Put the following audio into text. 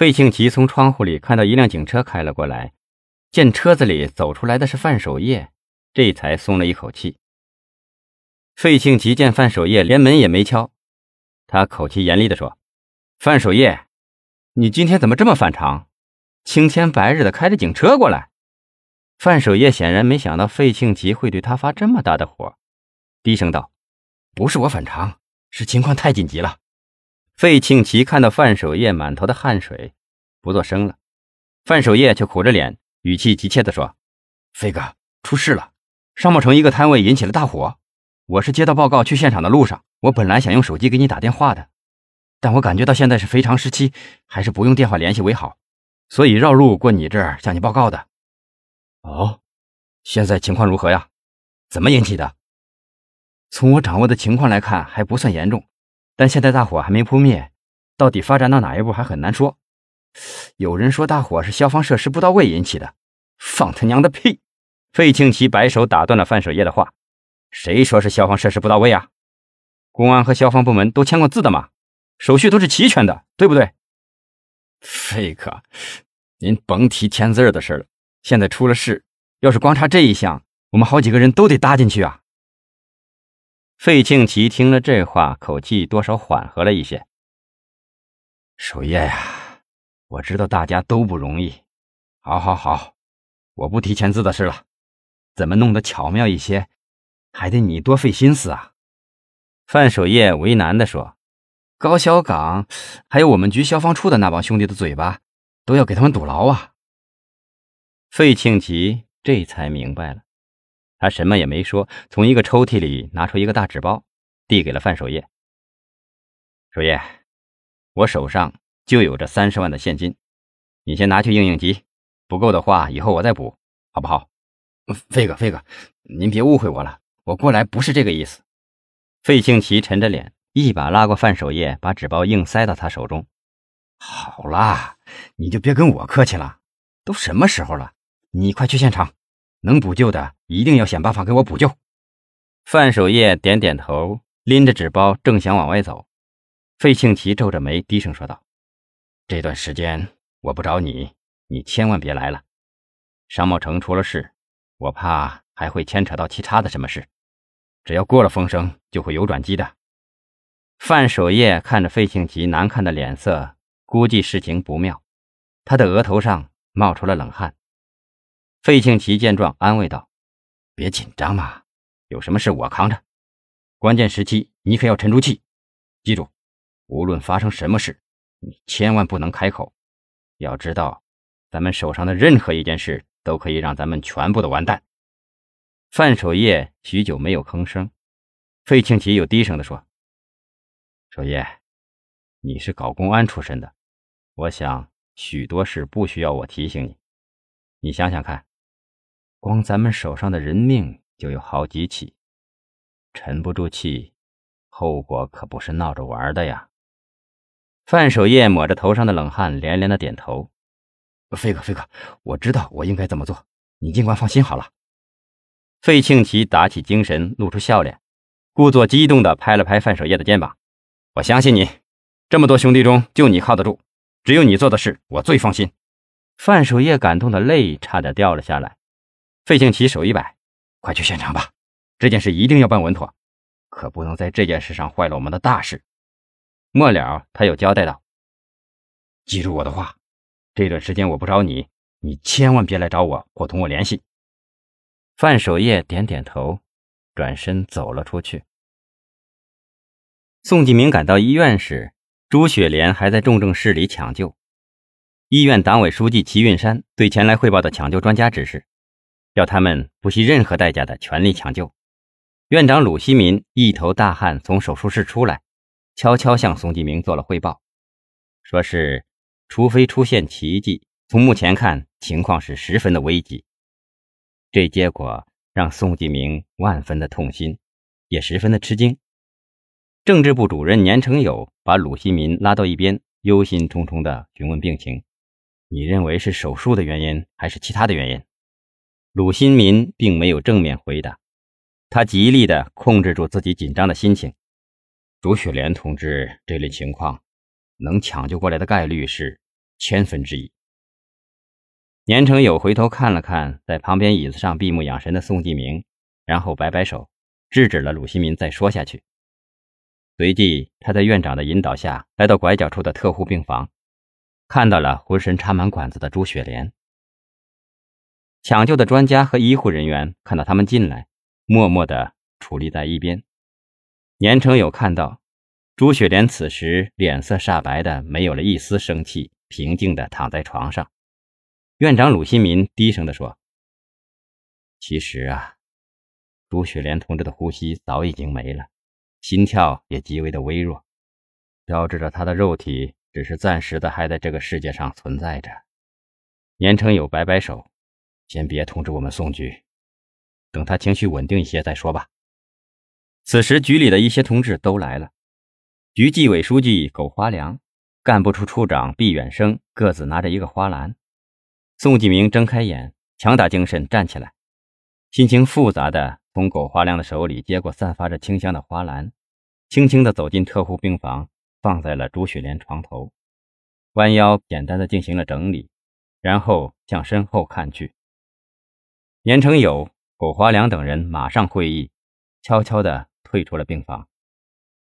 费庆奇从窗户里看到一辆警车开了过来，见车子里走出来的是范守业，这才松了一口气。费庆奇见范守业连门也没敲，他口气严厉地说：“范守业，你今天怎么这么反常？青天白日的开着警车过来。”范守业显然没想到费庆奇会对他发这么大的火，低声道：“不是我反常，是情况太紧急了。”费庆奇看到范守业满头的汗水，不作声了。范守业却苦着脸，语气急切地说：“费哥，出事了！商贸城一个摊位引起了大火。我是接到报告去现场的路上，我本来想用手机给你打电话的，但我感觉到现在是非常时期，还是不用电话联系为好，所以绕路过你这儿向你报告的。”哦，现在情况如何呀？怎么引起的？从我掌握的情况来看，还不算严重。但现在大火还没扑灭，到底发展到哪一步还很难说。有人说大火是消防设施不到位引起的，放他娘的屁！费庆奇摆手打断了范守业的话：“谁说是消防设施不到位啊？公安和消防部门都签过字的嘛，手续都是齐全的，对不对？”费哥，您甭提签字的事了。现在出了事，要是光查这一项，我们好几个人都得搭进去啊。费庆奇听了这话，口气多少缓和了一些。守业呀，我知道大家都不容易。好，好，好，我不提签字的事了。怎么弄得巧妙一些，还得你多费心思啊。范守业为难地说：“高小岗，还有我们局消防处的那帮兄弟的嘴巴，都要给他们堵牢啊。”费庆奇这才明白了。他什么也没说，从一个抽屉里拿出一个大纸包，递给了范守业。守业，我手上就有这三十万的现金，你先拿去应应急，不够的话以后我再补，好不好？飞哥，飞哥，您别误会我了，我过来不是这个意思。费庆奇沉着脸，一把拉过范守业，把纸包硬塞到他手中。好啦，你就别跟我客气了，都什么时候了，你快去现场。能补救的，一定要想办法给我补救。范守业点点头，拎着纸包正想往外走。费庆奇皱着眉，低声说道：“这段时间我不找你，你千万别来了。商贸城出了事，我怕还会牵扯到其他的什么事。只要过了风声，就会有转机的。”范守业看着费庆奇难看的脸色，估计事情不妙，他的额头上冒出了冷汗。费庆奇见状，安慰道：“别紧张嘛，有什么事我扛着。关键时期你可要沉住气，记住，无论发生什么事，你千万不能开口。要知道，咱们手上的任何一件事都可以让咱们全部的完蛋。”范守业许久没有吭声，费庆奇又低声地说：“守业，你是搞公安出身的，我想许多事不需要我提醒你。你想想看。”光咱们手上的人命就有好几起，沉不住气，后果可不是闹着玩的呀！范守业抹着头上的冷汗，连连的点头：“飞哥，飞哥，我知道我应该怎么做，你尽管放心好了。”费庆奇打起精神，露出笑脸，故作激动的拍了拍范守业的肩膀：“我相信你，这么多兄弟中就你靠得住，只有你做的事我最放心。”范守业感动的泪差点掉了下来。费庆奇手一摆：“快去现场吧，这件事一定要办稳妥，可不能在这件事上坏了我们的大事。”末了，他又交代道：“记住我的话，这段时间我不找你，你千万别来找我或同我联系。”范守业点点头，转身走了出去。宋继明赶到医院时，朱雪莲还在重症室里抢救。医院党委书记齐运山对前来汇报的抢救专家指示。要他们不惜任何代价的全力抢救。院长鲁西民一头大汗从手术室出来，悄悄向宋继明做了汇报，说是除非出现奇迹，从目前看情况是十分的危急。这结果让宋继明万分的痛心，也十分的吃惊。政治部主任年成友把鲁西民拉到一边，忧心忡忡地询问病情：“你认为是手术的原因，还是其他的原因？”鲁新民并没有正面回答，他极力的控制住自己紧张的心情。朱雪莲同志这类情况，能抢救过来的概率是千分之一。年成友回头看了看在旁边椅子上闭目养神的宋继明，然后摆摆手，制止了鲁新民再说下去。随即，他在院长的引导下来到拐角处的特护病房，看到了浑身插满管子的朱雪莲。抢救的专家和医护人员看到他们进来，默默地矗立在一边。年成友看到朱雪莲此时脸色煞白的，没有了一丝生气，平静地躺在床上。院长鲁新民低声地说：“其实啊，朱雪莲同志的呼吸早已经没了，心跳也极为的微弱，标志着他的肉体只是暂时的还在这个世界上存在着。”年成友摆摆手：“先别通知我们宋局，等他情绪稳定一些再说吧。”此时局里的一些同志都来了，局纪委书记苟花良、干部处处长毕远生各自拿着一个花篮。宋继明睁开眼，强打精神站起来，心情复杂的从苟华良的手里接过散发着清香的花篮，轻轻地走进特护病房，放在了朱雪莲床头，弯腰简单的进行了整理，然后向身后看去。严成友、苟华良等人马上会意，悄悄地退出了病房。